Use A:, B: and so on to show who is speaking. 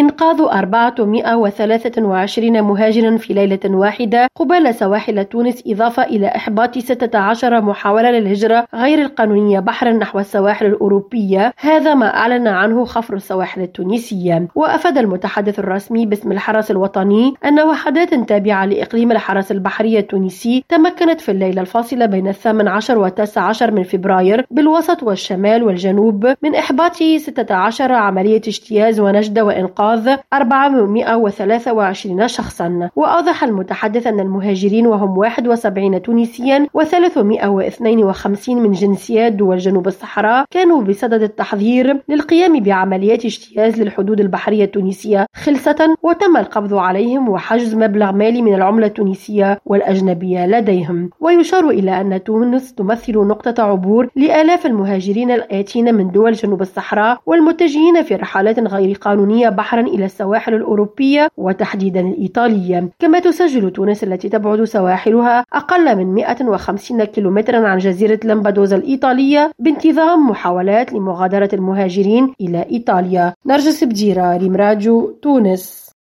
A: إنقاذ 423 مهاجرا في ليلة واحدة قبل سواحل تونس إضافة إلى إحباط 16 محاولة للهجرة غير القانونية بحرا نحو السواحل الأوروبية. هذا ما أعلن عنه خفر السواحل التونسية. وأفاد المتحدث الرسمي باسم الحرس الوطني أن وحدات تابعة لإقليم الحرس البحري التونسي تمكنت في الليلة الفاصلة بين الثامن عشر والتاسع عشر من فبراير بالوسط والشمال والجنوب من إحباط 16 عملية اجتياز ونجد وإنقاذ 423 شخصا. وأوضح المتحدث أن المهاجرين وهم 71 تونسيا و352 من جنسيات دول جنوب الصحراء كانوا بصدد التحضير للقيام بعمليات اجتياز للحدود البحرية التونسية خلصة وتم القبض عليهم وحجز مبلغ مالي من العملة التونسية والأجنبية لديهم. ويشار إلى أن تونس تمثل نقطة عبور لآلاف المهاجرين الآتين من دول جنوب الصحراء والمتجهين في رحلات غير قانونية بحرا إلى السواحل الأوروبية وتحديدا الإيطالية. كما تسجل تونس التي تبعد سواحلها أقل من 150 كيلومترا عن جزيرة لمبدوزا الإيطالية بانتظام محاولات لمغادرة المهاجرين إلى إيطاليا. نرجس بجيرة ريم تونس.